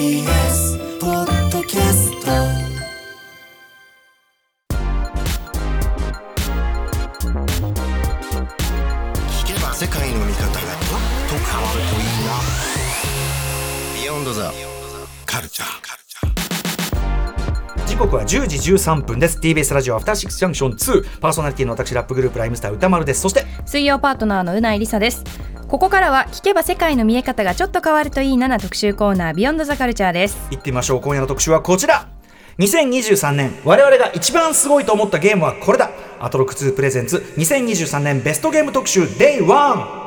TBS ポッドキャスト聞けば世界の見方がちょっと変わるといいな。ビヨンドザカルチャー。時刻は10時13分です。TBS ラジオアフターシックスジャンクション2パーソナリティの私ラップグループライムスター歌丸です。そして水曜パートナーのうないりさです。ここからは聞けば世界の見え方がちょっと変わるといいなな特集コーナービヨンドザカルチャーです。行ってみましょう。今夜の特集はこちら。2023年。我々が一番すごいと思ったゲームはこれだ。アトロック2プレゼンツ。2023年。ベストゲーム特集。Day1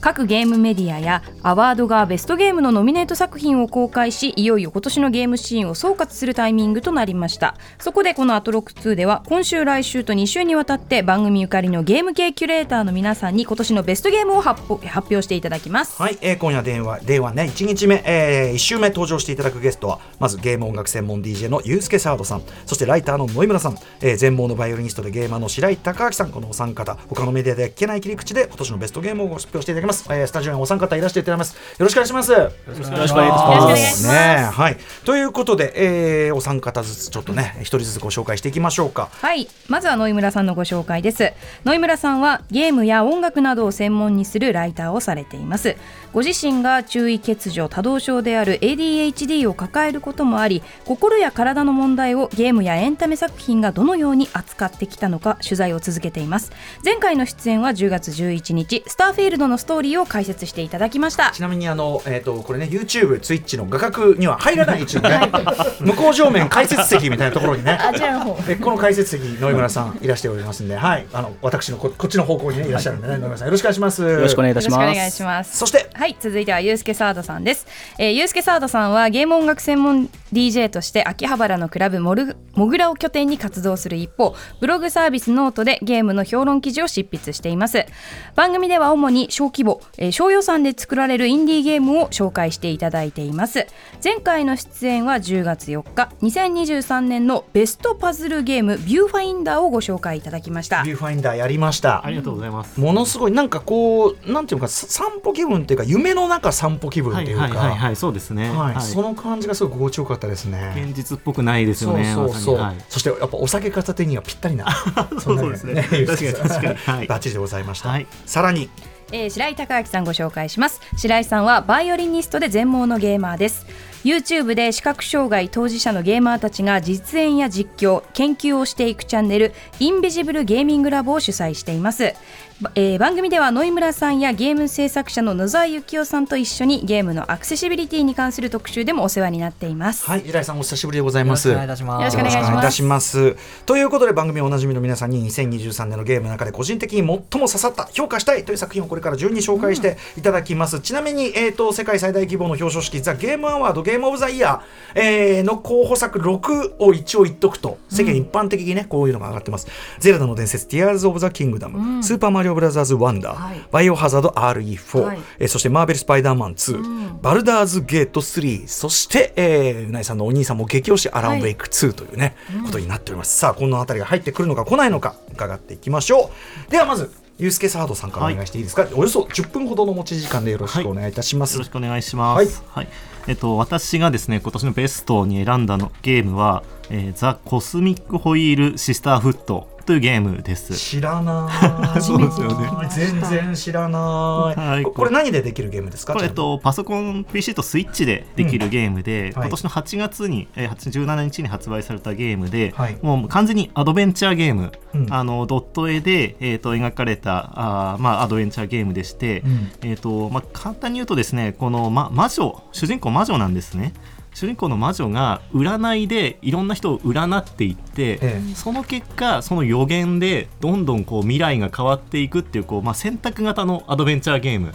各ゲームメディアやアワードがベストゲームのノミネート作品を公開しいよいよ今年のゲームシーンを総括するタイミングとなりました。そこでこのアトロック2では今週来週と2週にわたって番組ゆかりのゲーム系キュレーターの皆さんに今年のベストゲームを発表発表していただきます。はい、えー今夜電話電話ね1日目、え1週目登場していただくゲストはまずゲーム音楽専門 DJ のユースケサードさん。そしてライターの野井村さん、えー全盲のバイオリニストでゲーマーの白井孝明さん。このお三方他のメディアで聞けない切り口で今年のベストゲームを発表していただきます、えースタジオにお三方いらしていただきます。よろしくお願いします。よろしくお願いします。よろしくお願いします。ねはい。ということで、えーお三方ずつちょっとね一人ずつご紹介していきましょうか。はい。まずは野井村さんのご紹介です。野井村さんはゲームや音楽などを専門にするライターをされています。ご自身が注意欠如多動症である ADHD を抱えることもあり心や体の問題をゲームやエンタメ作品がどのように扱ってきたのか取材を続けています。前回の出演は10月11日スターフィールドのストーリーを解説していただきました。ちなみにあの、えー、とこれね YouTube、Twitch の画角には入らない位置のね向こう上面解説席みたいなところにね。えこの解説席野井村さんいらしておりますんで、はい、あの私のここっちの方向に、ね、いらっしゃるんでね、野井村さんよろしくお願いします。よろしくお願いいたしくお願いします。そしてはい続いてはユースケサードさんです、えー、ユースケサードさんはゲーム音楽専門 DJ として秋葉原のクラブモルモグラを拠点に活動する一方ブログサービスノートでゲームの評論記事を執筆しています番組では主に小規模、えー小予算で作られるインディーゲームを紹介していただいています前回の出演は10月4日2023年のベストパズルゲームビューファインダーをご紹介いただきましたビューファインダーやりました。ありがとうございます。ものすごいなんかこうなんていうのかさ散歩気分っていうか夢の中散歩気分っていうか、はいはいはいはい、そうですね。はいはいその感じがすごい心地よかったですね。現実っぽくないですよね。そうそうそう、はい。そしてやっぱお酒片手にはぴったりな そうですね。確かに確かに。はい。バッチリでございました、はい。さらに。えー白井孝明さんご紹介します。白井さんはバイオリニストで全盲のゲーマーです。YouTube で視覚障害当事者のゲーマーたちが実演や実況研究をしていくチャンネルインビジブルゲーミングラボを主催しています、ばえー番組では野井村さんやゲーム制作者の野沢幸雄さんと一緒にゲームのアクセシビリティに関する特集でもお世話になっていますはい、平井さんお久しぶりでございます。よろしくお願いいたしますよろしくお願いしますよろくお願いいたします。ということで番組おなじみの皆さんに2023年のゲームの中で個人的に最も刺さった評価したいという作品をこれから順に紹介していただきます。ちなみにえっ、と世界最大規模の表彰式ザゲームアワードゲームオブザイヤー、えーの候補作6を一応言っとくと世間一般的にねこういうのが上がってます。ゼルダの伝説ティアーズオブザキングダム、スーパーマリオブラザーズワンダー、はい。バイオハザード RE4、はい。えーそしてマーベル・スパイダーマン2、バルダーズ・ゲート3そして、えーうないさんのお兄さんも激推しアラン・ウェイク2というね、ことになっております。さあこの辺りが入ってくるのか来ないのか伺っていきましょう。ではまずユースケサードさんからお願いしていいですか、およそ10分ほどの持ち時間でよろしくお願いいたします、よろしくお願いします。はい。えっと私がですね今年のベストに選んだのゲームは、えー、ザコスミックホイールシスターフットというゲームです。知らない。そうですよね。全然知らない、はい。ここれ何でできるゲームですか？これ、えっと、パソコン PC とスイッチでできるゲームで、はい今年の8月に、えー、8 17日に発売されたゲームで、はい。もう完全にアドベンチャーゲーム、うん。あのドット絵で、えー、と描かれたあー、まあ、アドベンチャーゲームでして、うん。えーとまあ、簡単に言うとですねこの、ま、魔女主人公魔女なんですね。主人公の魔女が占いでいろんな人を占っていって、えその結果その予言でどんどんこう未来が変わっていくっていうこう、まあ、選択型のアドベンチャーゲーム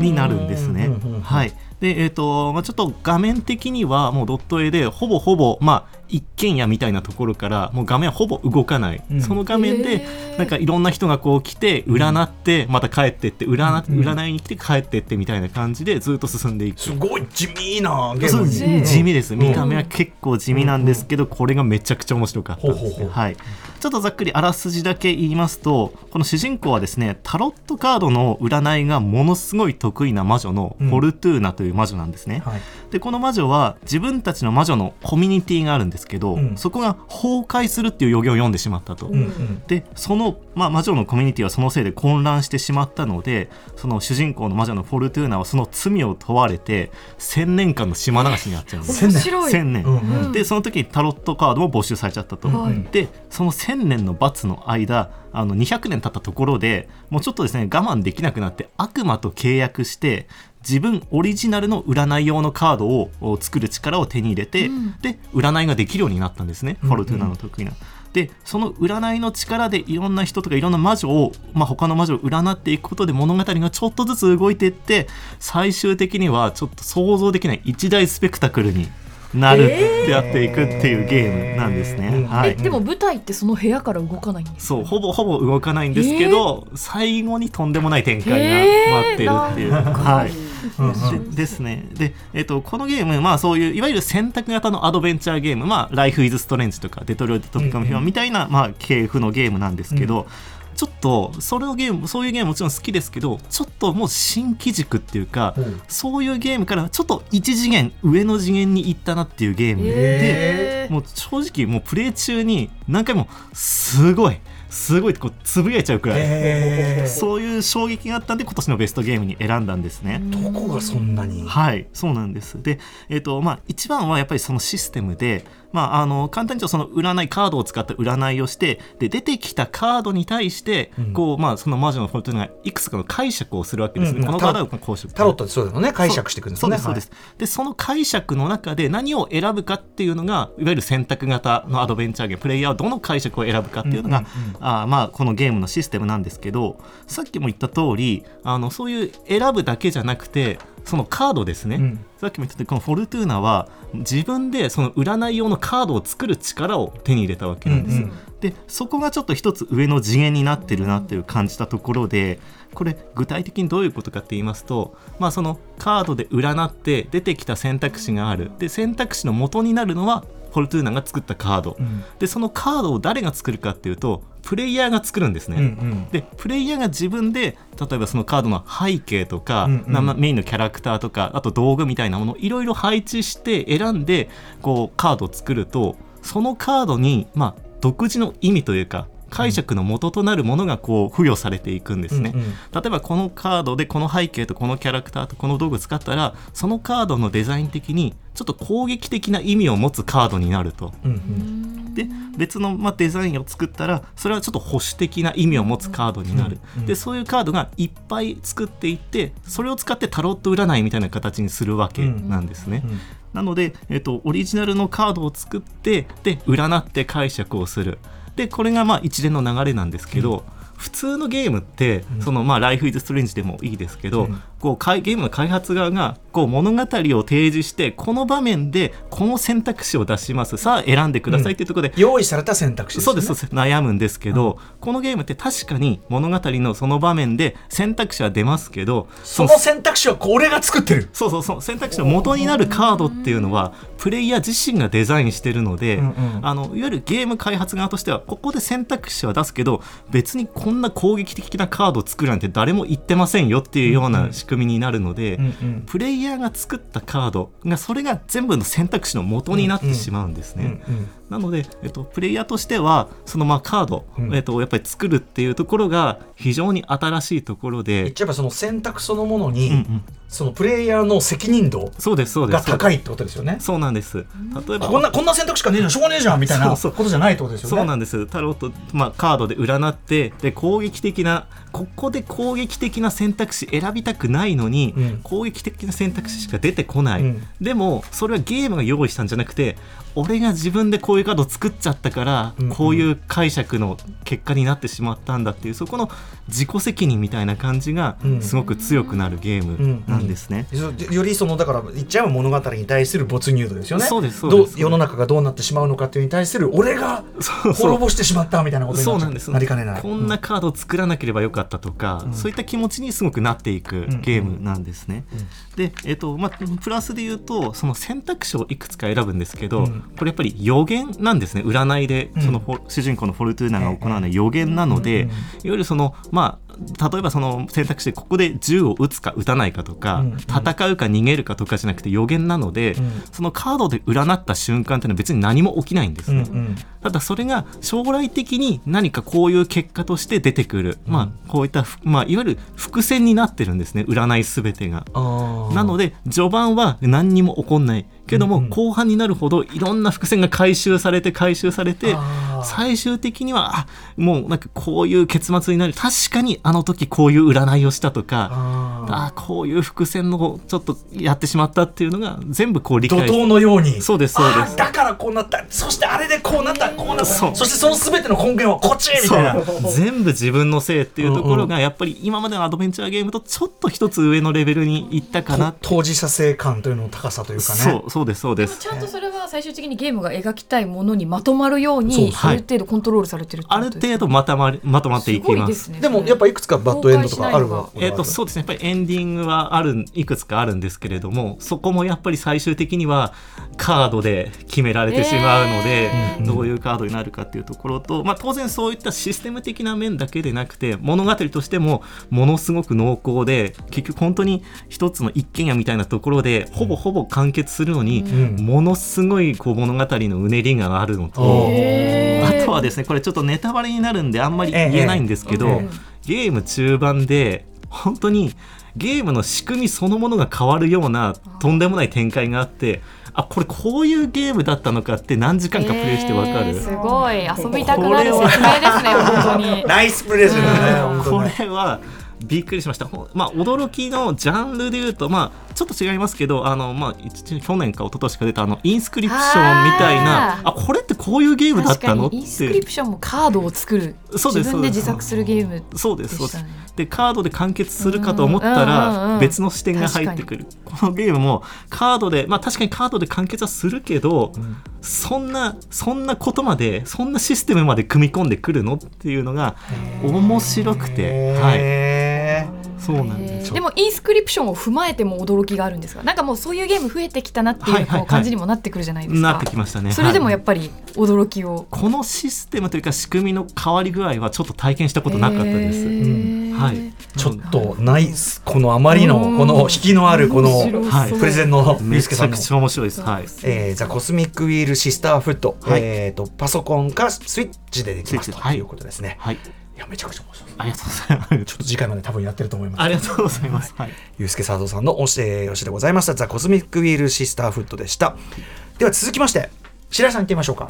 になるんですね。はいでえーとまあ、ちょっと画面的にはもうドット絵でほぼほぼ、まあ、一軒家みたいなところからもう画面はほぼ動かない、うん。その画面でなんかいろんな人がこう来て占ってまた帰ってって占,、うん。占いに来て帰ってってみたいな感じでずっと進んでいく。すごい地味なゲーそうムに地味です。ん見た目は結構地味なんですけど、これがめちゃくちゃ面白かったですほうほうほう。はい、ちょっとざっくりあらすじだけ言いますとこの主人公はですねタロットカードの占いがものすごい得意な魔女のフォルトゥーナという魔女なんですね、はい。でこの魔女は自分たちの魔女のコミュニティがあるんですけど、うん。そこが崩壊するっていう予言を読んでしまったと、うんうん。でその、まあ、魔女のコミュニティはそのせいで混乱してしまったのでその主人公の魔女のフォルトゥーナはその罪を問われて千年間の島流しになっちゃうんです。千年。白い千年、うんうんでその時にタロットカードも没収されちゃったと、はい。でその千年の罰の間あの200年経ったところでもうちょっとですね我慢できなくなって悪魔と契約して自分オリジナルの占い用のカードをお作る力を手に入れて、で占いができるようになったんですね、フォルトゥーナの得意な。でその占いの力でいろんな人とかいろんな魔女を、まあ、他の魔女を占っていくことで物語がちょっとずつ動いていって最終的にはちょっと想像できない一大スペクタクルになるってやっていくっていうゲームなんですね。えー。はい。えでも舞台ってその部屋から動かないんですそうほぼほぼ動かないんですけど、最後にとんでもない展開が待ってるっていう、はい。でですね。で、えっとこのゲーム、まあ、そういういわゆる選択型のアドベンチャーゲーム「まあ、ライフ・イズ・ストレンジ」とか「デトロイト・ビカム・ヒュン」みたいな、まあ、系譜のゲームなんですけど、ちょっとそれのゲームそういうゲームもちろん好きですけどちょっともう新機軸っていうか、うんそういうゲームからちょっと一次元上の次元に行ったなっていうゲームで、へーもう正直もうプレイ中に何回もすごいすごいってこうつぶやいちゃうくらい、えーそういう衝撃があったんで今年のベストゲームに選んだんですね。どこがそんなに？はい、そうなんです。で、えっ、と、まあ、一番はやっぱりそのシステムで、まあ、あの、簡単に言うとその占い、カードを使った占いをして、で、出てきたカードに対して、うん。こう、まあ、その魔女のフォルトゥーナがいくつかの解釈をするわけですね。うんうん。このカードはこうしタロットってそうだよね。解釈していくんですよね。そうですでその解釈の中で何を選ぶかっていうのがいわゆる選択型のアドベンチャーゲームプレイヤーはどの解釈を選ぶかっていうのが、あーまあこのゲームのシステムなんですけどさっきも言った通りあのそういう選ぶだけじゃなくてそのカードですね、うん。さっきも言った通りこのフォルトゥーナは自分でその占い用のカードを作る力を手に入れたわけなんです、うんうんでそこがちょっと一つ上の次元になってるなっていう感じたところでこれ具体的にどういうことかって言いますと、まあ、そのカードで占って出てきた選択肢がある。で選択肢の元になるのはフォルトゥーナが作ったカード、うん。でそのカードを誰が作るかっていうとプレイヤーが作るんですね。うんうん。でプレイヤーが自分で例えばそのカードの背景とか、うんうん。メインのキャラクターとかあと道具みたいなものをいろいろ配置して選んでこうカードを作るとそのカードに、まあ、独自の意味というか解釈の元となるものがこう付与されていくんですね。うんうん。例えばこのカードでこの背景とこのキャラクターとこの道具使ったらそのカードのデザイン的にちょっと攻撃的な意味を持つカードになると。うんうん。で別の、まあ、デザインを作ったらそれはちょっと保守的な意味を持つカードになる、うんうんでそういうカードがいっぱい作っていってそれを使ってタロット占いみたいな形にするわけなんですね。うんなので、えっと、オリジナルのカードを作ってで占って解釈をする。でこれがまあ一連の流れなんですけど、普通のゲームって、そのまあ、Life is Strange でもいいですけど、うんこうゲームの開発側がこう物語を提示してこの場面でこの選択肢を出します。さあ選んでくださいっていうところで、用意された選択肢ですよね。そうです悩むんですけど、このゲームって確かに物語のその場面で選択肢は出ますけどその選択肢はこれが作ってる。そうそうそう。選択肢の元になるカードっていうのはプレイヤー自身がデザインしてるので、うんうん。あのいわゆるゲーム開発側としてはここで選択肢は出すけど別にこんな攻撃的なカードを作るなんて誰も言ってませんよっていうような仕組みになるので、うんうんプレイヤーが作ったカードがそれが全部の選択肢の元になってしまうんですね。なので、えっと、プレイヤーとしてはそのまあカード、うん。えっと、やっぱり作るっていうところが非常に新しいところで。言っちゃえばその選択そのものに、うんうん。そのプレイヤーの責任度そうですそうです。が高いってことですよね。そうなんです。例えばこんなこんな選択しかねえじゃん。しょうがねえじゃんみたいなことじゃないってことですよね。そうなんです。タロット、まあ、カードで占ってで攻撃的なここで攻撃的な選択肢選びたくないのに、うん。攻撃的な選択肢しか出てこない、うん。でもそれはゲームが用意したんじゃなくて俺が自分でこういうカードを作っちゃったから、うんうん。こういう解釈の結果になってしまったんだっていうそこの自己責任みたいな感じがうん。すごく強くなるゲームなんですね。よよりそのだから言っちゃえば物語に対する没入度ですよね。そうですそうです。ど世の中がどうなってしまうのかっていうに対する俺が滅ぼしてしまったみたいなことにななりかねない。こんなカードを作らなければよかったとか、そういった気持ちにすごくなっていくゲームなんですね。で、えっとまあ、プラスで言うとその選択肢をいくつか選ぶんですけど、うんこれやっぱり予言なんですね。占いでうん。そのフォ、主人公のフォルトゥーナが行わない予言なので、うん。いわゆるそのまあ例えばその選択肢でここで銃を撃つか撃たないかとか、うん。戦うか逃げるかとかじゃなくて予言なので、うん。そのカードで占った瞬間っていうのは別に何も起きないんですね。うんうん。ただそれが将来的に何かこういう結果として出てくる、まあこういったふ、まあ、いわゆる伏線になってるんですね。占いすべてが。なので序盤は何にも起こんないけども、うんうん。後半になるほどいろんな伏線が回収されて回収されて最終的にはあもうなんかこういう結末になる。確かにあの時こういう占いをしたとかあー。あこういう伏線のちょっとやってしまったっていうのが全部こう理解怒涛のように。そうですそうです。だからこうなった。そしてあれでこうなった。こうなった。そしてその全ての根源はこっちみそたいな。う。全部自分のせいっていうところがやっぱり今までのアドベンチャーゲームとちょっと一つ上のレベルにいったかな当事者性感というのの高さというかね。そうそうですそうです。ちゃんとそれは最終的にゲームが描きたいものにまとまるようそうにある程度コントロールされてるってこある程度まとまりまとまっていきます。ね。でもやっぱいくつかバッドエンドとかあるわ。えー、とそうですね。やっぱりエンディングはあるいくつかあるんですけれどもそこもやっぱり最終的にはカードで決められてしまうので、えーどういうカードになるかっていうところと、まあ、当然そういったシステム的な面だけでなくて物語としてもものすごく濃厚で結局本当に一つの一軒家みたいなところでほぼほぼ完結するのに、ん。ものすごいこう物語のうねりがあるのと。あとはですねこれちょっとネタバレになるんであんまり言えないんですけど、ええ。ゲーム中盤で本当にゲームの仕組みそのものが変わるようなとんでもない展開があってあこれこういうゲームだったのかって何時間かプレイしてわかる、えーすごい。遊びたくなる説明ですね本当に。ナイスプレゼントねこね。れはびっくりしました、まあ、驚きのジャンルでいうと、まあ、ちょっと違いますけどあの、まあ、一去年か一昨年か出たあのインスクリプションみたいなああこれってこういうゲームだったのインスクリてプションもカードを作る。そうです自分で自作するゲームそうですそうですでカードで完結するかと思ったうんうんうんうらん。別の視点が入ってくる。このゲームもカードでまあ確かにカードで完結はするけど、そんなそんなことまでそんなシステムまで組み込んでくるのっていうのが面白くて、はい、へそうなんですよ。でもインスクリプションを踏まえても驚きがあるんですがなんかもうそういうゲーム増えてきたなっていう感じにもなってくるじゃないですか、なってきましたね。それでもはい。やっぱり驚きを、このシステムというか仕組みの変わり具合はちょっと体験したことなかったです、へーはい。ちょっとナイスこのあまりのこの引きのあるこのプレゼンのゆめうすけさんの。ちゃくちゃ面白いです。はい。えー、ザ・コスミック・ウィール・シスター・フット、はい。えー、とパソコンかスイッチでできますといいうことですね。はい。い。やめちゃくちゃ面白い。ありがとうございます。ちょっと次回まで多分やってると思います。ありがとうございます、はい。ゆうすけサードさんのおし,、えー、よしでございました。ザ・コスミック・ウィール・シスター・フットでした。では続きまして白井さん行ってみましょうか。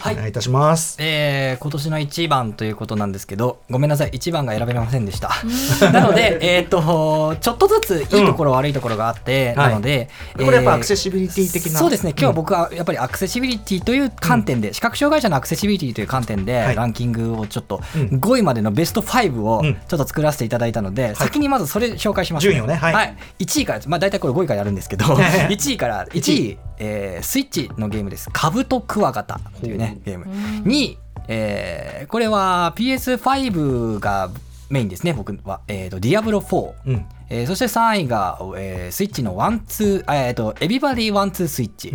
はい。お願いいたします。えー今年の1番ということなんですけどごめんなさい。1番が選べませんでした。なのでえっ、とちょっとずついいところ、悪いところがあって、はい。なので、これやっぱアクセシシビリティ的な？そうですね。今日は僕はやっぱりアクセシビリティという観点で、視覚障害者のアクセシビリティという観点で、はい。ランキングをちょっとうん。5位までのベスト5をうん。ちょっと作らせていただいたので、先にまずそれ紹介します、順位をね。はい。1位からまあ大体これ5位からやるんですけど1位から1位えースイッチのゲームです「カブトクワガタ」というねゲーム。2位、えーこれは PS5 がメインですね僕は、えー、とディアブロ4、うんえーそして3位が、えースイッチのワンツー、えー、とエビバディワンツースイッチ、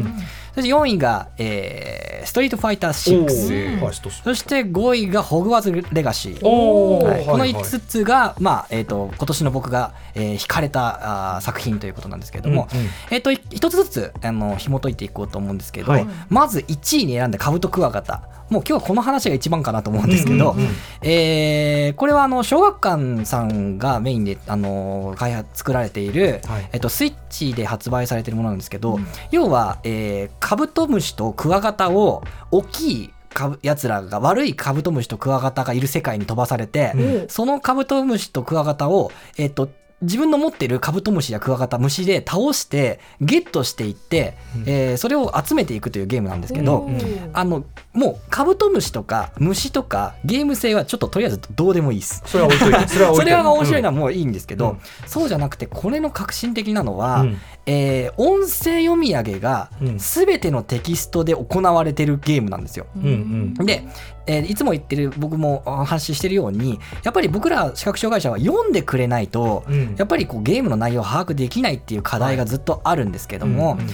そして4位が、えーストリートファイターお6ーはいそして5位がホグワーツレガシー。はい。このはい。はい5つが、まあえー、と今年の僕が、えー惹かれたあー作品ということなんですけれども、うんうんえー、とい一つずつあの紐解いていこうと思うんですけど、はい。まず1位に選んだカブトクワガタ。もう今日はこの話が一番かなと思うんですけど、うんうんうんえーこれはあの小学館さんがメインであの開開発作られている、はい。えっと、スイッチで発売されているものなんですけど、要は、えーカブトムシとクワガタを大きいやつらが悪いカブトムシとクワガタがいる世界に飛ばされて、そのカブトムシとクワガタを、えっと自分の持ってるカブトムシやクワガタ虫で倒してゲットしていって、えーそれを集めていくというゲームなんですけど、あのもうカブトムシとか虫とかゲーム性はちょっととりあえずどうでもいいです。それは置いといて。それは面白いのはもういいんですけど、うん。そうじゃなくてこれの革新的なのは、うんえー音声読み上げがうん。全てのテキストで行われてるゲームなんですよ。うんうん。で、えーいつも言ってる僕もお話ししてるようにやっぱり僕ら視覚障害者は読んでくれないと、うん。やっぱりこうゲームの内容を把握できないっていう課題がずっとあるんですけども、うんうん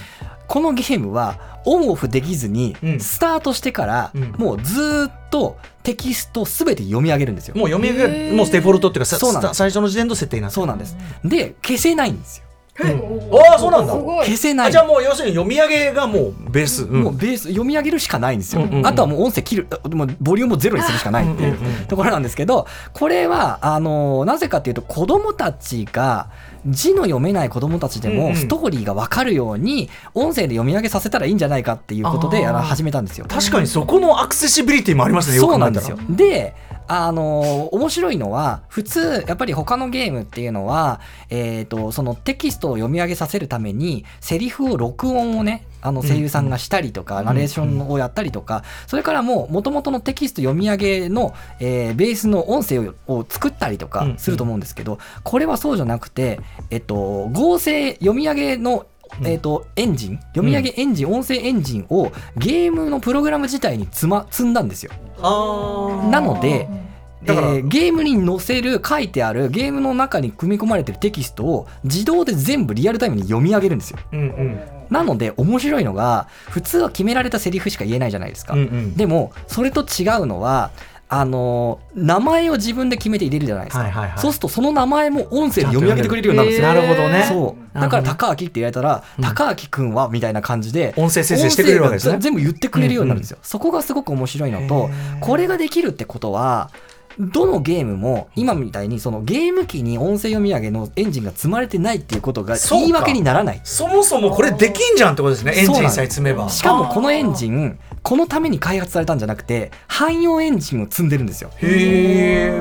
このゲームはオンオフできずにうん。スタートしてからうん。もうずーっとテキストすべて読み上げるんですよ。もう読み上げがもうデフォルトっていうかさそうなんです。スタ最初の時点の設定になってそうなんです。で消せないんですよ。ああそうなんだ。消せない。あじゃあもう要するに読み上げがもうベース、うん。もうベース読み上げるしかないんですよ、うんうんうん。あとはもう音声切るもうボリュームをゼロにするしかないっていうところなんですけどこれはあのなぜかっていうと子供たちが字の読めない子供たちでもストーリーが分かるように音声で読み上げさせたらいいんじゃないかっていうことでやら始めたんですよ。確かにそこのアクセシビリティもありますね。そうなんですよ。で、あの面白いのは普通やっぱり他のゲームっていうのは、えー、とそのテキストを読み上げさせるためにセリフを録音をねあの声優さんがしたりとか、ナレーションをやったりとか、それからもう元々のテキスト読み上げの、えーベースの音声をを作ったりとかすると思うんですけど、これはそうじゃなくて、えっと、合成読み上げのえー、とエンジン？読み上げエンジン、音声エンジンをゲームのプログラム自体に積,、ま、積んだんですよ。あなので、えーゲームに載せる書いてあるゲームの中に組み込まれてるテキストを自動で全部リアルタイムに読み上げるんですよ。うんうんなので面白いのが普通は決められたセリフしか言えないじゃないですか。うんうんでもそれと違うのはあのー名前を自分で決めて入れるじゃないですか、はいはいはい。そうするとその名前も音声で読み上げてくれるようになるんですよ。なるほどね。そう。だから高明って言われたら、高明くんはみたいな感じで音声生成してくれるわけですね。全部言ってくれるようになるんですよ、そこがすごく面白いのとこれができるってことはどのゲームも今みたいにそのゲーム機に音声読み上げのエンジンが積まれてないっていうことが言い訳にならない。そもそもこれできんじゃんってことですねエンジンさえ積めば。しかもこのエンジンこのために開発されたんじゃなくて汎用エンジンを積んでるんですよ。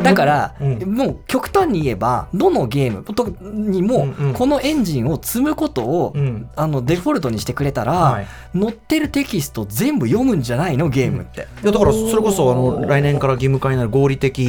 だから、うん。もう極端に言えばどのゲームとにもこのエンジンを積むことを、うん。あのデフォルトにしてくれたら、はい。載ってるテキスト全部読むんじゃないのゲームって、いやだからそれこそあの来年から義務化になる合理的、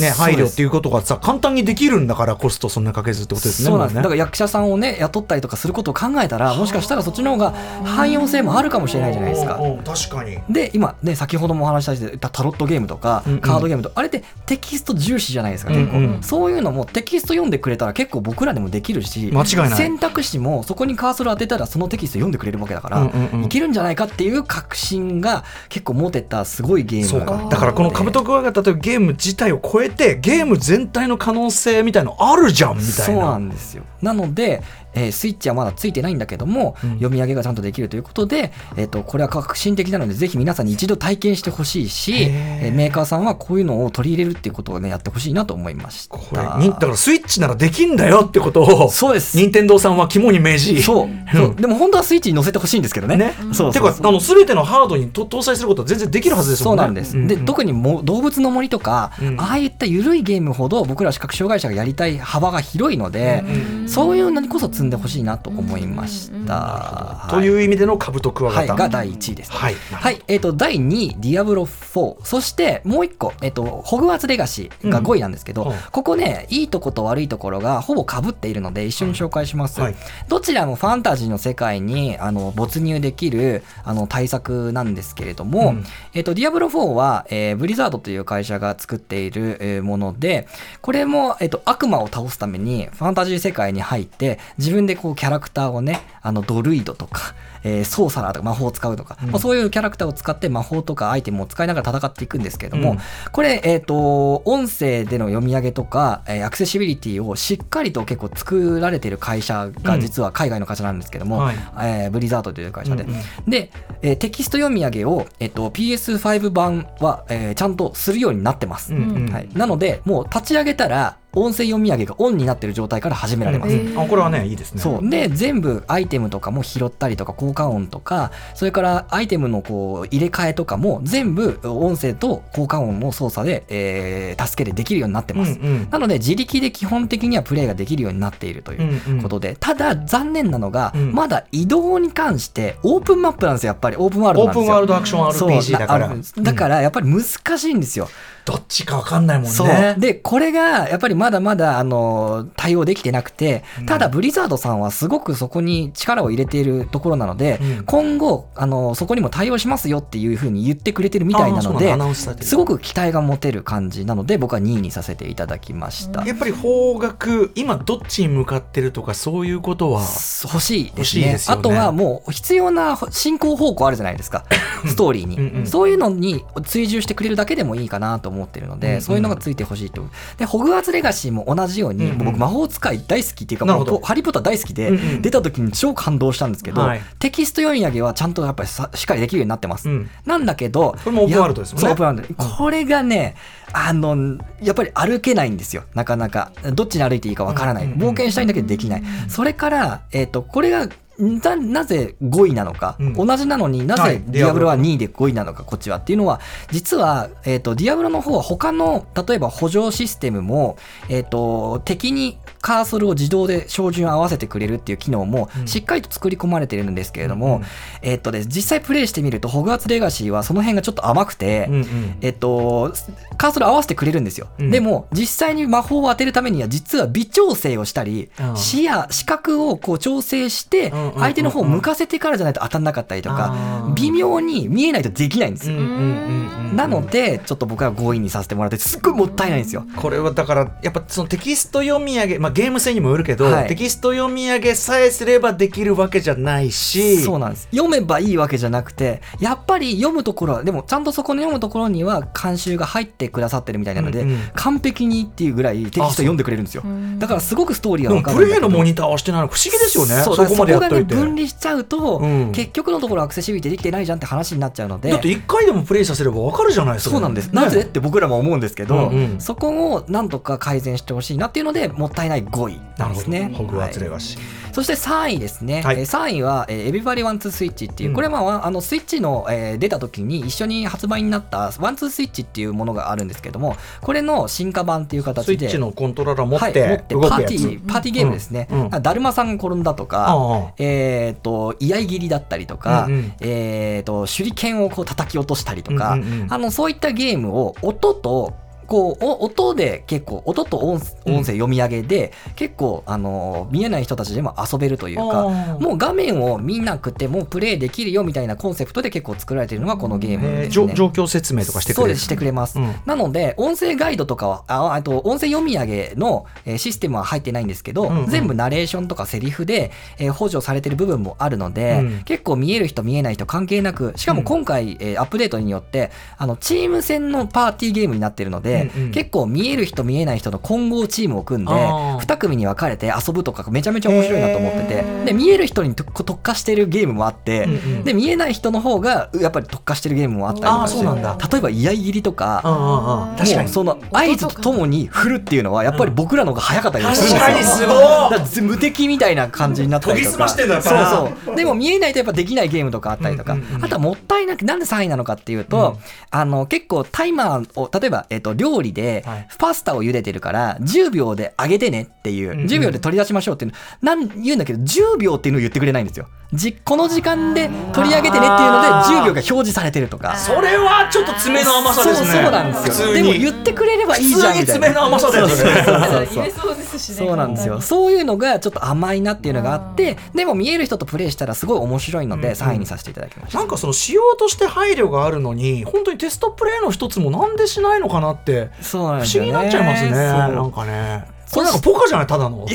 ね、配慮っていうことがさ簡単にできるんだからコストそんなかけずってことですねそうなんです、もだから役者さんをね雇ったりとかすることを考えたらもしかしたらそっちの方が汎用性もあるかもしれないじゃないですか。うんうん確かに。で今ね先ほどもお話ししたたタロットゲームとかうんうん。カードゲームとか、あれってテキスト重視じゃないですか結構、うん。うんそういうのもテキスト読んでくれたら結構僕らでもできるし間違いない。選択肢もそこにカーソル当てたらそのテキスト読んでくれるわけだから、うんうんうん。いけるんじゃないかっていう確信が結構持てたすごいゲームだか。らこの「カブトクワガタ」というゲーム自体を超えてゲーム全体の可能性みたいのあるじゃんみたいな。そうなんですよ。なので、えースイッチはまだついてないんだけども、読み上げがちゃんとできるということで、えっとこれは革新的なのでぜひ皆さんに一度体験してほしいし、えーメーカーさんはこういうのを取り入れるっていうことをねやってほしいなと思いました。これにだからスイッチならできんだよってことをそうです。任天堂さんは肝に銘じ。そう。そう。でも本当はスイッチに載せてほしいんですけどね。ね。そうてそうそう。かあの全てのハードにと搭載することは全然できるはずですもね。そうんなんです、で特にも動物の森とか、うんああいった緩いゲームほど僕ら視覚障害者がやりたい幅が広いので、そういうのにこそ積んでほしいなと思いました、という意味でのカブトクワガタ、はい、が第1位です。はい。はい、えっ、と、第2位、ディアブロ4。そして、もう一個、えっ、と、ホグワーツレガシーが5位なんですけど、うん。ここね、いいとこと悪いところがほぼ被っているので、一緒に紹介します。はい。どちらもファンタジーの世界に、あの、没入できる、あの、対策なんですけれども、うん。えっ、と、ディアブロ4は、えーブリザードという会社が作っている、もので、これも、えっ、と、悪魔を倒すために、ファンタジー世界に入って、自分でこう、キャラクターをね、あの、ドルイドとか、えーソーサラーとか魔法を使うとか、まあ、そういうキャラクターを使って魔法とかアイテムを使いながら戦っていくんですけれども、うん。これ、えっ、と、音声での読み上げとか、えーアクセシビリティをしっかりと結構作られてる会社が実は海外の会社なんですけども、はい。えーブリザードという会社で。うんうん。で、えーテキスト読み上げを、えっと PS5 版は、えーちゃんとするようになってます。うんうん。はい、なので、もう立ち上げたら、音声読み上げがオンになってる状態から始められます。あこれはねいいですねそうで全部アイテムとかも拾ったりとか効果音とかそれからアイテムのこう入れ替えとかも全部音声と効果音の操作で、えー助けでできるようになってます。うんうんなので自力で基本的にはプレイができるようになっているということで、ただ残念なのが、うんまだ移動に関してオープンマップなんですよやっぱりオープンワールドオーなんですよ。プンワールドアクションそう RPG だからあるんですだからやっぱり難しいんですよ。どっちかわかんないもんね。でこれがやっぱりまだまだあの対応できてなくてただブリザードさんはすごくそこに力を入れているところなので、うん。今後あのそこにも対応しますよっていうふうに言ってくれてるみたいなのですごく期待が持てる感じなので僕は2位にさせていただきました。やっぱり方角今どっちに向かってるとかそういうことは欲しい欲ですね。すよね。あとはもう必要な進行方向あるじゃないですか。ストーリーに。うんうん。そういうのに追従してくれるだけでもいいかなと思ってるので、うん。うんそういうのがついてほしいと。でホグワーツレガシーも同じように、うんうん。僕魔法使い大好きっていうかハリー・ポッター大好きで、うんうん。出た時に超感動したんですけど、はい。テキスト読み上げはちゃんとやっぱりさしっかりできるようになってます、うん。なんだけどこれもオープンワールドですもんね。オープンワールド。これがねあのやっぱり歩けないんですよ。なかなか。どっちに歩いていいかわからない、冒険したいんだけどできない、それから、えっとこれがななぜ5位なのか、うん。同じなのになはい。ぜディアブロは2位で5位なのかこっちはっていうのは実は、えっとディアブロの方は他の例えば補助システムも、えっと敵にカーソルを自動で照準を合わせてくれるっていう機能もうん。しっかりと作り込まれてるんですけれども、うんえっとで実際プレイしてみるとホグワーツレガシーはその辺がちょっと甘くて、うんうん。えっと、カーソル合わせてくれるんですよ。うん。でも、実際に魔法を当てるためには、実は微調整をしたりうん、視野、視覚をこう調整して相手の方を向かせてからじゃないと当たんなかったりとあかー、微妙に見えないとできないんですよ。なので、ちょっと僕は5位にさせてもらって、すっごいもったいないんですよ。これはだからやっぱそのテキスト読み上げ、まあ、ゲーム性にもよるけど、はい。テキスト読み上げさえすればできるわけじゃないしそうなんです。読めばいいわけじゃなくて、やっぱり読むところは、でもちゃんとそこの読むところには監修が入ってくださってるみたいなので、うんうん。完璧にっていうぐらいテキスト読んでくれるんですよ。だからすごくストーリーがでもわかる。んだけどプレイのモニターはしてないの不思議ですよね。そこまでやって、そこがね分離しちゃうと、うん。結局のところアクセシビリティできてないじゃんって話になっちゃうので。だって1回でもプレイさせればわかるじゃないですかそうなんです、ね。なぜって僕らも思うんですけど、うんうん。そこをなんとか改善してほしいなっていうのでもったいない5位なんですね。ホグワーツレはいガシー、そして3位ですね、はい。えー3位は、えー、Everybody Wants Switch っていう、うん。これはまああのスイッチの、えー出た時に一緒に発売になったワンツースイッチっていうものがあるんですけどもこれの進化版っていう形でスイッチのコントローラー持っはい、ってパーティーパーティーゲームですね、うん。うん。だるまさんが転んだとか、えっ、と居合切りだったりとか、うんうんえっ、と手裏剣をこう叩き落としたりとか、うんうんうん。あのそういったゲームを音とこうお音で結構音と音音声読み上げで、結構あの見えない人たちでも遊べるというかもう画面を見なくてもプレイできるよみたいなコンセプトで結構作られているのがこのゲームえーですね。状状況説明とかしてくれる。してくれます、うん。なので音声ガイドとかはああと音声読み上げの、えーシステムは入ってないんですけど、うんうん。全部ナレーションとかセリフで、えー補助されてる部分もあるので、うん。結構見える人見えない人関係なくしかも今回、えーアップデートによってあのチーム戦のパーティーゲームになってるので、うんうん結構見える人見えない人の混合チームを組んであー。2組に分かれて遊ぶとかめちゃめちゃ面白いなと思ってて。で見える人に特特化してるゲームもあって、うんうんで見えない人の方がやっぱり特化してるゲームもあったりとかしてあーそうなんだ。例えば居合切りとか、確かにもうその合図とともに振るっていうのはやっぱり僕らの方が早かったりするんですよ。確かにすごい。だから無敵みたいな感じになったりとか。そうそう。でも見えないとやっぱできないゲームとかあったりとか、うんうんうんあとはもったいなくなんで3位なのかっていうと、あの結構タイマーを例えば、えっと料理ではい。パスタを茹でてるから10秒で揚げてねっていう、んうん。10秒で取り出しましょうっていう。のなん言うんだけど10秒っていうのを言ってくれないんですよじこの時間で取り上げてねっていうので10秒が表示されてるとか。それはちょっと爪の甘さですね。そうそうなんですよ。でも言ってくれればいいじゃんみたいな。普通に爪の甘さだよそれそうそうそう。言えそうですしね。そうなんですよ。そういうのがちょっと甘いなっていうのがあってでも見える人とプレイしたらすごい面白いので3位にさせていただきました、なんかその仕様として配慮があるのに本当にテストプレイの一つもなんでしないのかなってそうなん不思議になっちゃいますねそう。なんかねこれなんかポカじゃない？ただの。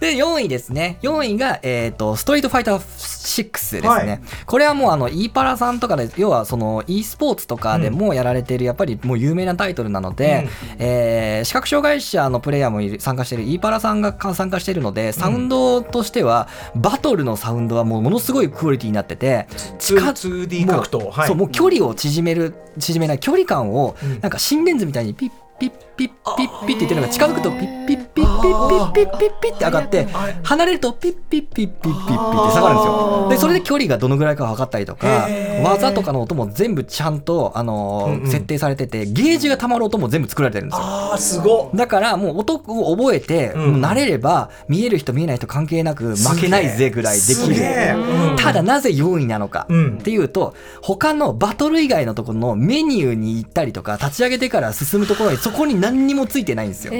で4位ですね。4位が、えー、とストリートファイター6ですね、はい。これはもうあの e パラさんとかで要はその e スポーツとかでもやられてるやっぱりもう有名なタイトルなので、えー視覚障害者のプレイヤーもいる参加している e パラさんが参加しているのでサウンドとしては、バトルのサウンドはもうものすごいクオリティになってて近 2D 格闘。もうはいそうもう距離を縮める縮めない距離感をうん。なんか心電図みたいにピッピッピッピッピッって言ってるのが近づくとピッピッピッッピッピッピッピッって上がって離れるとピッピッピッピッピッピッって下がるんですよでそれで距離がどのぐらいか分かったりとか技とかの音も全部ちゃんとあの設定されててゲージがたまる音も全部作られてるんですよあーすごっだからもう音を覚えて、慣れれば見える人見えない人関係なく負けないぜぐらいできるただなぜ4位なのかっていうと他のバトル以外のところのメニューに行ったりとか立ち上げてから進むところにそこに何にもついてないんですよ。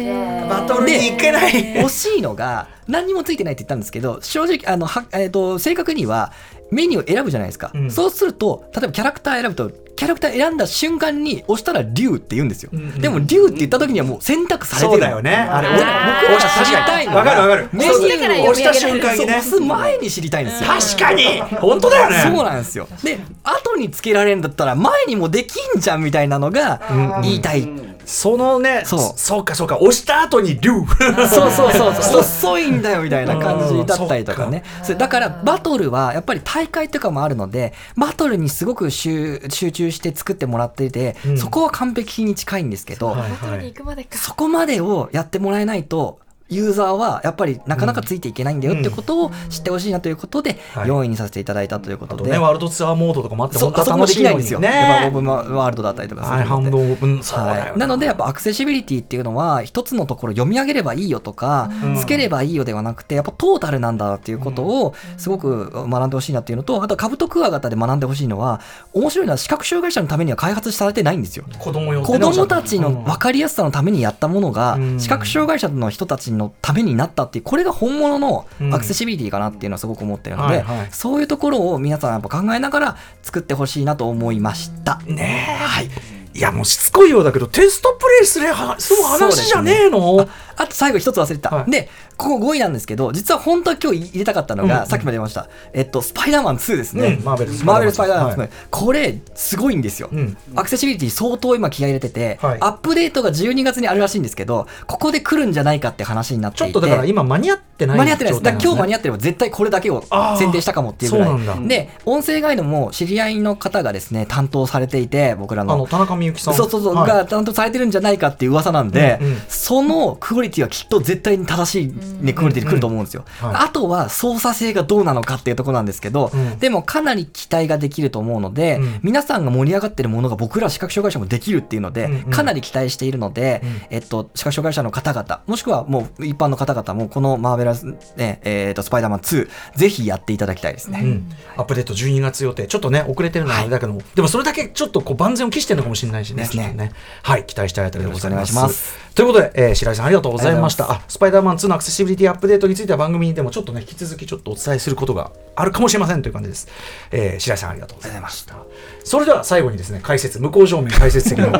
バトルに行けない。惜しいのが何にもついてないって言ったんですけど正直あのは、えー、と正確にはメニューを選ぶじゃないですか、うん。そうすると例えばキャラクター選ぶとキャラクター選んだ瞬間に押したら竜って言うんですよ、でも竜って言った時にはもう選択されてるそうだよね。あれ僕らが知りたいのはわかるわかる。メニューを押した瞬間にね。そう押す前に知りたいんですよ。確かに。本当だよね。そうなんですよ。で後につけられるんだったら前にもできんじゃんみたいなのが言いたい、そのねそう。そうかそうか押した後に竜。そうそうそうそう。遅いんだよみたいな感じだったりとかね。それだからバトルはやっぱり大会とかもあるのでバトルにすごく集集中して作ってもらっていて、うん。そこは完璧に近いんですけど、はい。バトルに行くまでか。そこまでをやってもらえないとユーザーはやっぱりなかなかついていけないんだよってことを知ってほしいなということではい。4位にさせていただいたということで、あとねワールドツアーモードとかもあって本当はあそこもできないん楽しいのにですよ、やっぱオーねプンワールドだったりとかすはいるのではい、なのでやっぱアクセシビリティっていうのは一つのところ読み上げればいいよとか、つければいいよではなくてやっぱトータルなんだっていうことをすごく学んでほしいなっていうのとあとカブトクワガタで学んでほしいのは面白いのは視覚障害者のためには開発されてないんですよ。子供子ね。供たちの分かりやすさのためにやったものがうん。視覚障害者の人たちのためになったっていうこれが本物のアクセシビリティかなっていうのはすごく思ってるのではいはい。そういうところを皆さんやっぱ考えながら作ってほしいなと思いました。ねえ。はいいやもうしつこいようだけどテストプレイすれはそう話じゃねえの？あと最後一つ忘れてた、はい。でここ5位なんですけど実は本当は今日入れたかったのが、うん。さっきも出ました。えっとスパイダーマン2ですね、うんマーベルスマーベルスパイダーマン2、はい。これすごいんですよ、うん。アクセシビリティ相当今気合い入れてて、はい。アップデートが12月にあるらしいんですけどここで来るんじゃないかって話になってちょっとだから今間に合ってない間に合ってないです。だ今日間に合合ってれば絶対これだけを選定したかもっていうぐらい。で、音声ガイドも知り合いの方がですね、担当されていて、僕らの。あの田中みゆきさん。そうそうそう、はい。が担当されてるんじゃないかっていう噂なんで、うんうん。そのクオリティはきっと絶対に正しい、ね、クオリティで来ると思うんですよ。はい。あとは操作性がどうなのかっていうところなんですけど、うん。でもかなり期待ができると思うので、うん。皆さんが盛り上がってるものが僕ら視覚障害者もできるっていうので、うんうん。かなり期待しているので、うん。えっと、視覚障害者の方々、もしくはもう一般の方々もこのマーベラス、ねえっとスパイダーマン2、ぜひやっていただきたいですね。うん、アップデート12月予定。ちょっとね遅れてるのはあれだけども、でもそれだけちょっとこう万全を期してるのかもしれないしね。ですね。ねはい期待したいあたりでございます。ます。ということで、えー白井さんありがとうございました。あスパイダーマン2のアクセシビリティアップデートについては番組でもちょっとね引き続きちょっとお伝えすることがあるかもしれませんという感じです、えー白井さんありがとうございました。それでは最後にですね解説向こう正面解説席の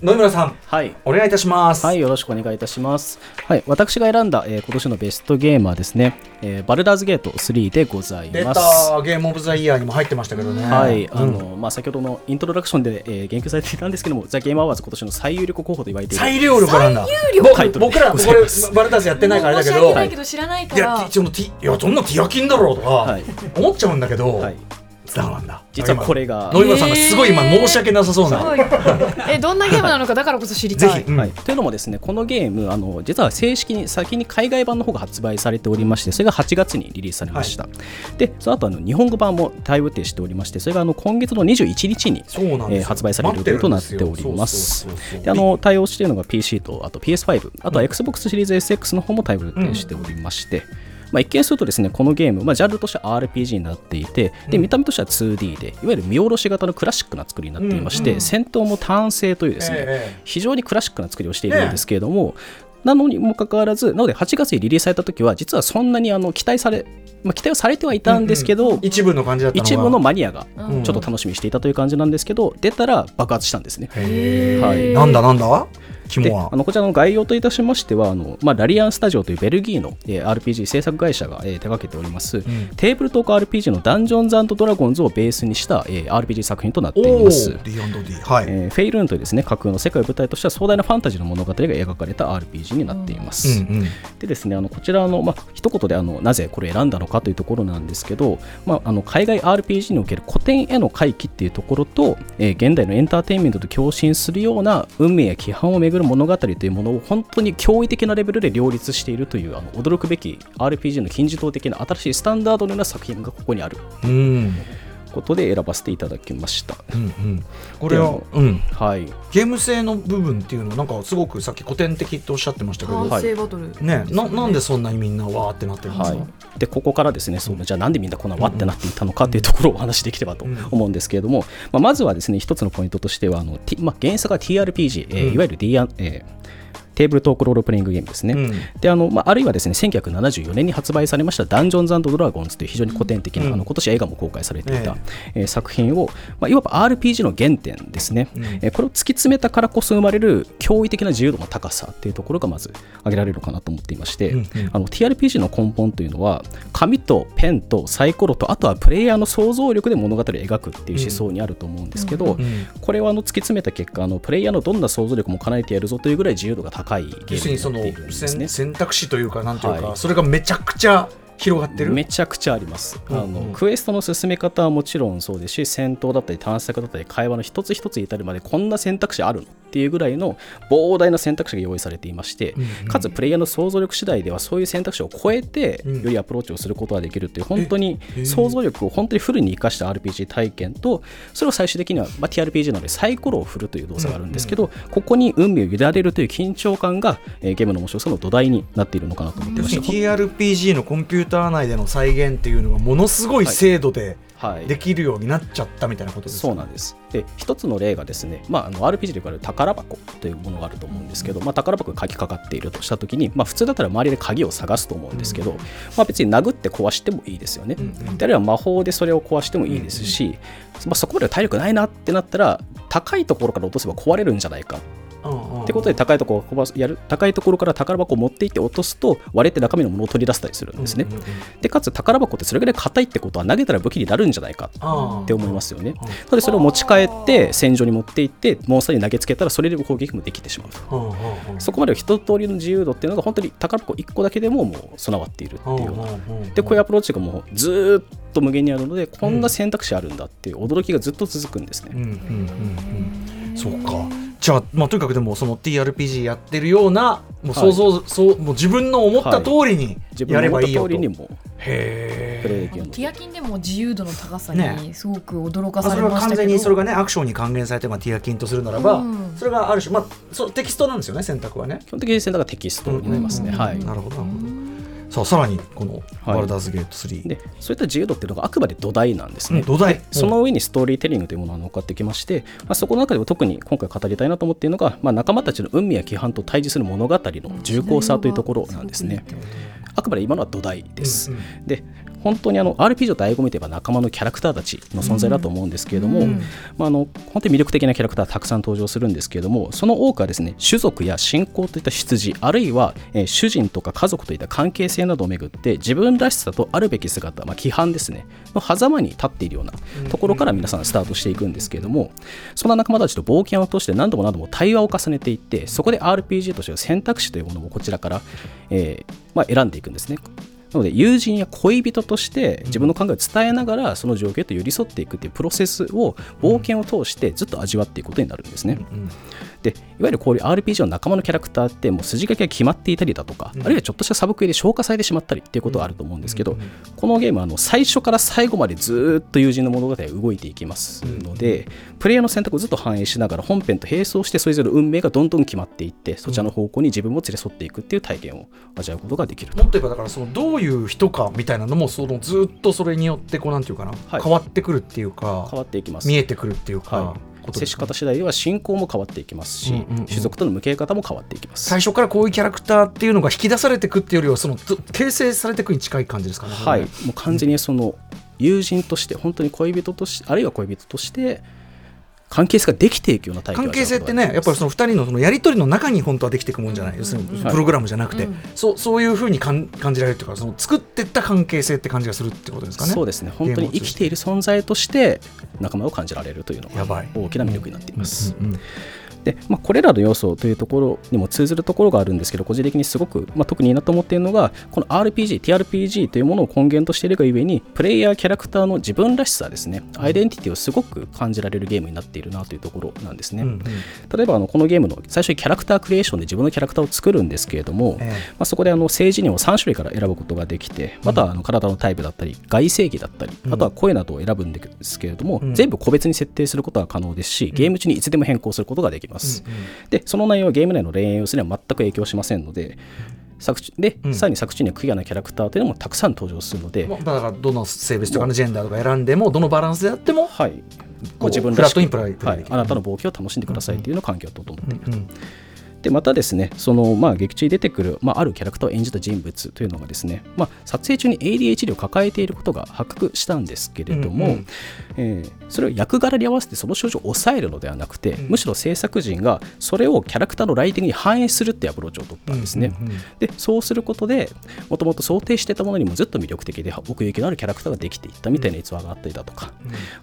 野々村さんはい。お願いいたします。はい、よろしくお願いいたします。はい、私が選んだ、えー今年のベストゲームはですね、えーバルダーズゲート3でござい出ます。たゲームオブザイヤーにも入ってましたけどね。はい、あうん。の、まあ、先ほどのイントロダクションで、えー言及されていたんですけども、ザ・ゲームアワーズ今年の最有力候補と言われている。最有力なんだ。僕らこれバルダーズやってないからだけど。申し訳ないけど知らないかいや、らティそのティいや、そんなティアキンだろうとか、はい。思っちゃうんだけど、はいダメなんだ。実はこれが。野村さんがすごい今申し訳なさそうな。すごい。えどんなゲームなのかだからこそ知りたい。ぜひ、うん。はい、というのもですねこのゲームあの実は正式に先に海外版の方が発売されておりましてそれが8月にリリースされました、でその後あの日本語版も対応予定しておりましてそれがあの今月の21日にえー発売される予定となっております。であの対応しているのが PC とあと PS5 あとは XBOX シリーズ SX の方も対応予定しておりまして、まあ、一見するとですねこのゲーム、まあ、ジャンルとしては RPG になっていてで見た目としては 2D でいわゆる見下ろし型のクラシックな作りになっていまして、戦闘も単性というですね、ええ非常にクラシックな作りをしているんですけれども、なのにもかかわらず、なので8月にリリースされた時は、実はそんなにあの期待され、まあ、期待はされてはいたんですけど、一部の感じだった一部のマニアがうん。ちょっと楽しみにしていたという感じなんですけど、出たら爆発したんですね。はい。なんだなんだ？あ。のこちらの概要といたしましてはあの、まあ、ラリアンスタジオというベルギーの、えー RPG 制作会社が、えー手掛けております、テーブルトーク RPG のダンジョンズドラゴンズをベースにした、えー RPG 作品となっていおます。はい。えーフェイルーンというですね架空の世界を舞台とした壮大なファンタジーの物語が描かれた RPG になっています。うんうんでですねあのこちらの、まあ一言であのなぜこれ選んだのかというところなんですけど、まあ、あの海外 RPG における古典への回帰っていうところと、えー現代のエンターテインメントと共振するような運命や規範をめぐ巡る物語というものを本当に驚異的なレベルで両立しているというあの驚くべき RPG の金字塔的な新しいスタンダードのような作品がここにある。うん。ことで選ばせていただきました。うんうん。これはでうん。はい、ゲーム性の部分っていうのなんかすごくさっき古典的っておっしゃってましたけど、完成バトル、ねななんでそんなにみんなわーってなってるんですか、はい、でここからですねそのじゃあなんでみんなこんなわってなっていたのかというところをお話しできればと思うんですけれども、まあ、まずはですね一つのポイントとしてはあの、T まあ、原作が TRPG、えーうん。いわゆる D、えーテーブルトークロールプレイングゲームですね。うん。であのまあ、あるいはですね1974年に発売されました「ダンジョンズドラゴンズ」という非常に古典的な、うんあの今年映画も公開されていた、ええー作品を、まあ、いわば RPG の原点ですね、うん。えーこれを突き詰めたからこそ生まれる驚異的な自由度の高さっていうところがまず挙げられるのかなと思っていまして、うんうん。あの TRPG の根本というのは紙とペンとサイコロとあとはプレイヤーの想像力で物語を描くっていう思想にあると思うんですけど、うんこれをあの突き詰めた結果あのプレイヤーのどんな想像力も叶えてやるぞというぐらい自由度が高いゲ要するにそのね選。選択肢というかなんていうか、はいそれがめちゃくちゃ広がってる？めちゃくちゃあります、うんうん。あのクエストの進め方はもちろんそうですし戦闘だったり探索だったり会話の一つ一つに至るまでこんな選択肢あるの？っていうぐらいの膨大な選択肢が用意されていまして、かつプレイヤーの想像力次第ではそういう選択肢を超えてうん。よりアプローチをすることができるっていう本当にえ想像力を本当にフルに生かした RPG 体験とそれを最終的には、まあ、TRPG なのでサイコロを振るという動作があるんですけど、ここに運命を委ねるという緊張感が、えーゲームの面白さの土台になっているのかなと思っていました TRPG のコンピューター内での再現っていうのがものすごい精度ではいできるようになっちゃったみたいなことですか？そうなんです。で、一つの例がですね、まあ、あの RPG で言われる宝箱というものがあると思うんですけど、まあ、宝箱が鍵かかっているとしたときに、まあ、普通だったら周りで鍵を探すと思うんですけど、まあ、別に殴って壊してもいいですよね。であるいは魔法でそれを壊してもいいですし、まあ、そこまで体力ないなってなったら、高いところから落とせば壊れるんじゃないか。ってことで高いとこやる高いところから宝箱を持っていって落とすと割れて中身のものを取り出せたりするんですね。でかつ宝箱ってそれぐらい硬いってことは投げたら武器になるんじゃないかあって思いますよね。それを持ち帰って戦場に持って行ってモンスターに投げつけたらそれで攻撃もできてしまうと。そこまで一通りの自由度っていうのが本当に宝箱1個だけでももう備わっているっていうような。でこういうアプローチがもうずーっと無限にあるのでこんな選択肢あるんだっていう驚きがずっと続くんですね。うんうんうんうんそうかじゃあ、まあ、とにかくでもその TRPG やってるようなもう想像、そうもう自分の思った通りに自分やればいいよと、通りにも。へプレイできるのティアキンでも自由度の高さねにすごく驚かされましたけど、完全にそれがねアクションに還元されて、まあ、ティアキンとするならば、うん。それがある種、まあ、そうテキストなんですよね選択はね。基本的に選択がテキストになりますね。はい。なるほどなるほどさあさらにこの「バルダーズゲート3」でそういった自由度っていうのがあくまで土台なんですね。うん土台でその上にストーリーテリングというものが乗っかってきまして、まあ、そこの中でも特に今回語りたいなと思っているのが、まあ、仲間たちの運命や規範と対峙する物語の重厚さというところなんですね。あくまで今のは土台です。で本当にあの RPG の醍醐味といえば仲間のキャラクターたちの存在だと思うんですけれども、うんまあ、あの本当に魅力的なキャラクターたくさん登場するんですけれどもその多くはですね種族や信仰といった出自あるいは、えー主人とか家族といった関係性などをめぐって自分らしさとあるべき姿、まあ、規範ですねの狭間に立っているようなところから皆さんスタートしていくんですけれどもそんな仲間たちと冒険を通して何度も何度も対話を重ねていってそこで RPG としての選択肢というものをこちらから、えーまあ、選んでいくんですね。なので友人や恋人として自分の考えを伝えながらその状況と寄り添っていくっていうプロセスを冒険を通してずっと味わっていくことになるんですね。でいわゆるこういう RPG の仲間のキャラクターってもう筋書きが決まっていたりだとか、あるいはちょっとしたサブクエで消化されてしまったりっていうことがあると思うんですけど、このゲームはあの最初から最後までずーっと友人の物語が動いていきますので、プレイヤーの選択をずっと反映しながら本編と並走してそれぞれの運命がどんどん決まっていってそちらの方向に自分も連れ添っていくっていう体験を味わうことができると。もっと言えばだからそのどういう人かみたいなのもそのずっとそれによってこうなんていうかな、はい。変わってくるっていうか変わっていきます。見えてくるっていうか、はい接し方次第では信仰も変わっていきますし、うんうんうん種族との向き合い方も変わっていきます。最初からこういうキャラクターっていうのが引き出されていくっていうよりはそのず形成されていくに近い感じですかね。はい、もう完全にその友人として本当に恋人としてあるいは恋人として関係性ができていくような関係性ってねやっぱりその2人のそのやり取りの中に本当はできていくもんじゃない、要するにはいプログラムじゃなくて、うんそうそういうふうに感感じられるっていうかその作っていった関係性って感じがするってことですかね。そうですね。本当に生きている存在として仲間を感じられるというのがやばい。大きな魅力になっています。うんうんでで、まあ、これらの要素というところにも通ずるところがあるんですけど個人的にすごく、まあ、特にいいなと思っているのがこの RPG、TRPG というものを根源としているがゆえにプレイヤーキャラクターの自分らしさですねアイデンティティをすごく感じられるゲームになっているなというところなんですね、うんうん。例えばあのこのゲームの最初にキャラクタークリエーションで自分のキャラクターを作るんですけれども、えまあ、そこであの政治にも3種類から選ぶことができて、あとはあの体のタイプだったり、外正義だったり、あとは声などを選ぶんですけれども、うん。全部個別に設定することが可能ですし、ゲーム中にいつでも変更することができます。で、その内容はゲーム内の恋愛要素には全く影響しませんので、作中で、さらに作中にはクリアなキャラクターというのもたくさん登場するので、まあだからどの性別とかのジェンダーとか選んでもどのバランスであっても、はい、こう自分らしくはい、あなたの冒険を楽しんでくださいというのを環境と整っていると。うんでまたですねその、まあ、劇中に出てくる、まあ、あるキャラクターを演じた人物というのがですね、まあ、撮影中に ADHD を抱えていることが発覚したんですけれども、うんうんえーそれを役柄に合わせてその症状を抑えるのではなくて、むしろ制作陣がそれをキャラクターのライティングに反映するっていうアプローチを取ったんですね。でそうすることでもともと想定してたものにもずっと魅力的で奥行きのあるキャラクターができていったみたいな逸話があったりだとか、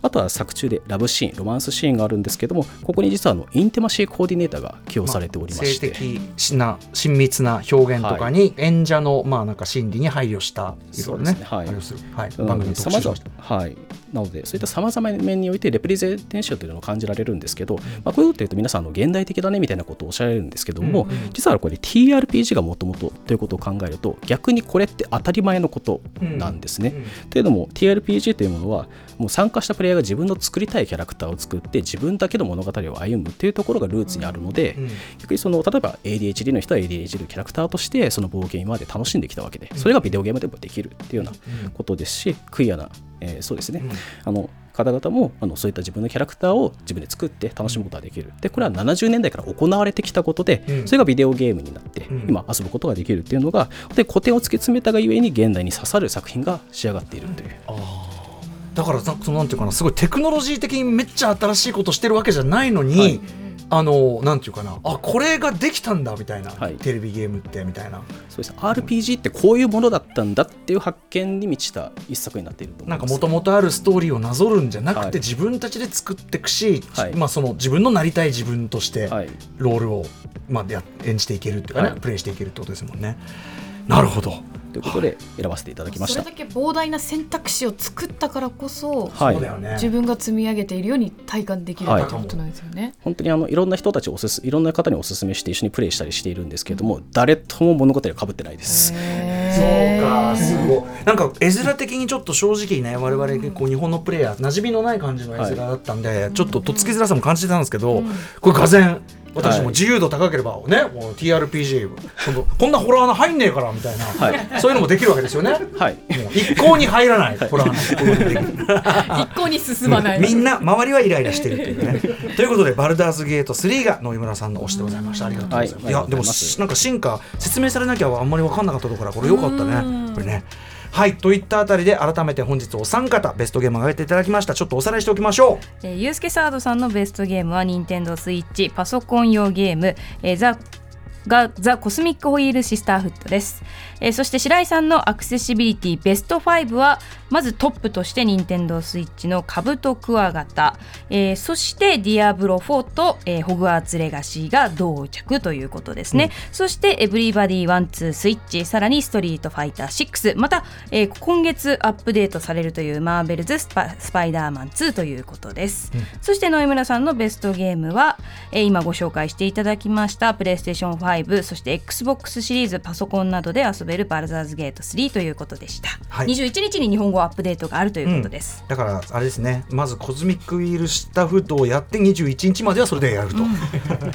あとは作中でラブシーンロマンスシーンがあるんですけどもここに実はあのインテマシーコーディネーターが起用されておりまして、性的な親密な表現とかに演者のまあなんか心理に配慮したね。はい。配慮する。はい。なの番組の特集しましたはい、なのでそういったさまざまな面においてレプレゼンテーションというのを感じられるんですけど、まあ、こういうこと言うと皆さんあの現代的だねみたいなことをおっしゃられるんですけども、実はこれ TRPG がもともとということを考えると逆にこれって当たり前のことなんですね。というのも TRPG というものはもう参加したプレイヤーが自分の作りたいキャラクターを作って自分だけの物語を歩むというところがルーツにあるので、逆にその例えば ADHD の人は ADHD のキャラクターとしてその冒険今まで楽しんできたわけでそれがビデオゲームでもできるっていうようなことですしクイアな、えーそうですね、あの方々もあのそういった自分のキャラクターを自分で作って楽しむことができる。でこれは70年代から行われてきたことで、それがビデオゲームになって、今遊ぶことができるっていうのがで古典を突き詰めたがゆえに現代に刺さる作品が仕上がっているという。だからなんていうかなすごいテクノロジー的にめっちゃ新しいことしてるわけじゃないのに、あのなんていうかな。あこれができたんだみたいな、テレビゲームってみたいな。そうです。RPG ってこういうものだったんだっていう発見に満ちた一作になっているとなんかもともとあるストーリーをなぞるんじゃなくて、はい。自分たちで作っていくし、はい。まあ、その自分のなりたい自分としてはい。ロールを、まあ、や演じていけるっていうかね、はい。プレイしていけるってことですもんね。なるほどということで選ばせていただきました。それだけ膨大な選択肢を作ったからこそ、はい。そうだよね。自分が積み上げているように体感できるはい。ってことなんですよね。本当にあのいろんな人たちをおすすいろんな方におすすめして一緒にプレイしたりしているんですけれども、誰とも物語が被ってないです。そうかすごい。なんか絵面的にちょっと正直ね我々結構日本のプレイヤー馴染みのない感じの絵面だったんで、ちょっととっつきづらさも感じてたんですけど、これがぜ私も自由度高ければね、もう TRPG このこんなホラー穴入んねえからみたいな、はいそういうのもできるわけですよね。はい、一向に入らないホラー穴 一向に進まない。みんな周りはイライラしてるっていうね。ということでバルダーズゲート3が野井村さんの推しでございました。ありがとうございます。はいい、やでもなんか進化説明されなきゃあんまり分かんなかったところからこれ良かったね。これね。はいといったあたりで改めて本日お三方ベストゲームを挙げていただきました。ちょっとおさらいしておきましょう。えー、ゆうすけサードさんのベストゲームは任天堂スイッチパソコン用ゲーム、えーザがザ・コスミックホイールシスターフットです、えーそして白井さんのアクセシビリティベスト5はまずトップとして任天堂スイッチのカブトクワガタ、えーそしてディアブロ4と、えーホグワーツレガシーが同着ということですね、そしてエブリバディワンツースイッチさらにストリートファイター6また、えー今月アップデートされるというマーベルズスパスパイダーマン2ということです、そして野井村さんのベストゲームは、えー今ご紹介していただきましたプレイステーション5そして XBOX シリーズパソコンなどで遊べるバルザーズゲート3ということでした、はい。21日に日本語アップデートがあるということです、だからあれですね。まずコズミックウィールシスターフットをやって21日まではそれでやる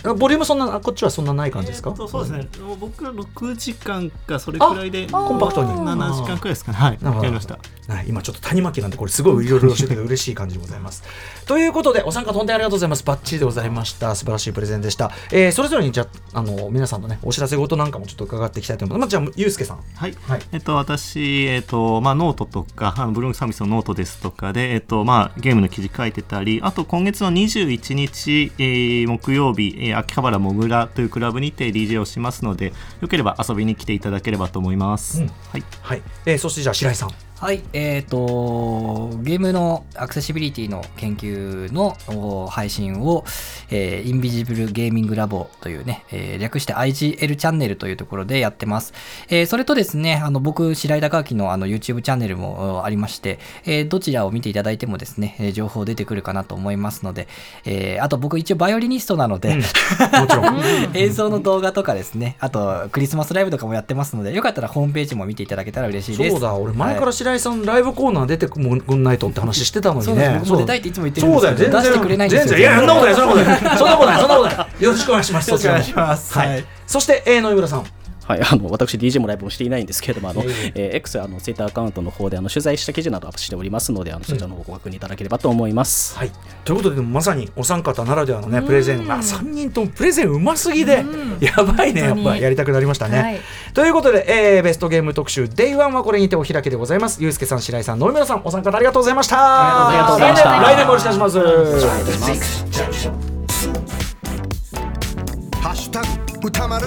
と、ボリュームそんなあこっちはそんなない感じですか、そうそうですね、もう僕は6時間かそれくらいでコンパクトに。7時間くらいですかね。はい。やりました。はい、今ちょっと谷巻なんでこれすごいいろいろ教えてくれて嬉しい感じでございます。ということでお参加本当にありがとうございます。バッチリでございました。素晴らしいプレゼンでした。えーそれぞれにじゃああの皆さんのねお知らせ事なんかもちょっと伺っていきたいと思います。まあ、じゃあゆうすけさん。はい、はいえっと、私、えっとまあ、ノートとかあのブログサービスのノートですとかで、えっとまあ、ゲームの記事書いてたりあと今月の21日、えー木曜日、えー秋葉原もぐらというクラブにて DJ をしますのでよければ遊びに来ていただければと思います、うんはいはい。えーそしてじゃあ白井さん。はい、えっ、と、ゲームのアクセシビリティの研究のお配信を、えーインビジブルゲーミングラボというね、えー略して IGL チャンネルというところでやってます。えーそれとですね、あの、僕、白井高明のあの YouTube チャンネルもおありまして、えーどちらを見ていただいてもですね、えー情報出てくるかなと思いますので、えーあと僕一応バイオリニストなので、もちろん演奏の動画とかですね、あとクリスマスライブとかもやってますので、よかったらホームページも見ていただけたら嬉しいです。そうだ俺前からはい白井さんライブコーナー出てくんないとって話してたのにね。僕も出たいっていつも言ってるんですけどそうだよ。全然出してくれないんですよ。全然いやそんなことないそんなことない。そんなことない。そんなことない。よろしくお願い。しますよろしくお願い。しますはい、はい。そして、えー、野村さんはい、あの私、DJ もライブもしていないんですけれども、あのえー X あのツイッターアカウントの方であの取材した記事などアップしておりますので、あのそちらの方ご確認いただければと思います。はい、ということででもまさにお三方ならではのねプレゼンが3人ともプレゼンうますぎでやばいねやっぱやりたくなりましたね。はいということで、えーベストゲーム特集 Day1 はこれにてお開きでございます。ゆうすけさん白井さん野々村さんお三方ありがとうございました。ありがとうございました来年来年もよろしくお願いします。ハッシュタグ歌丸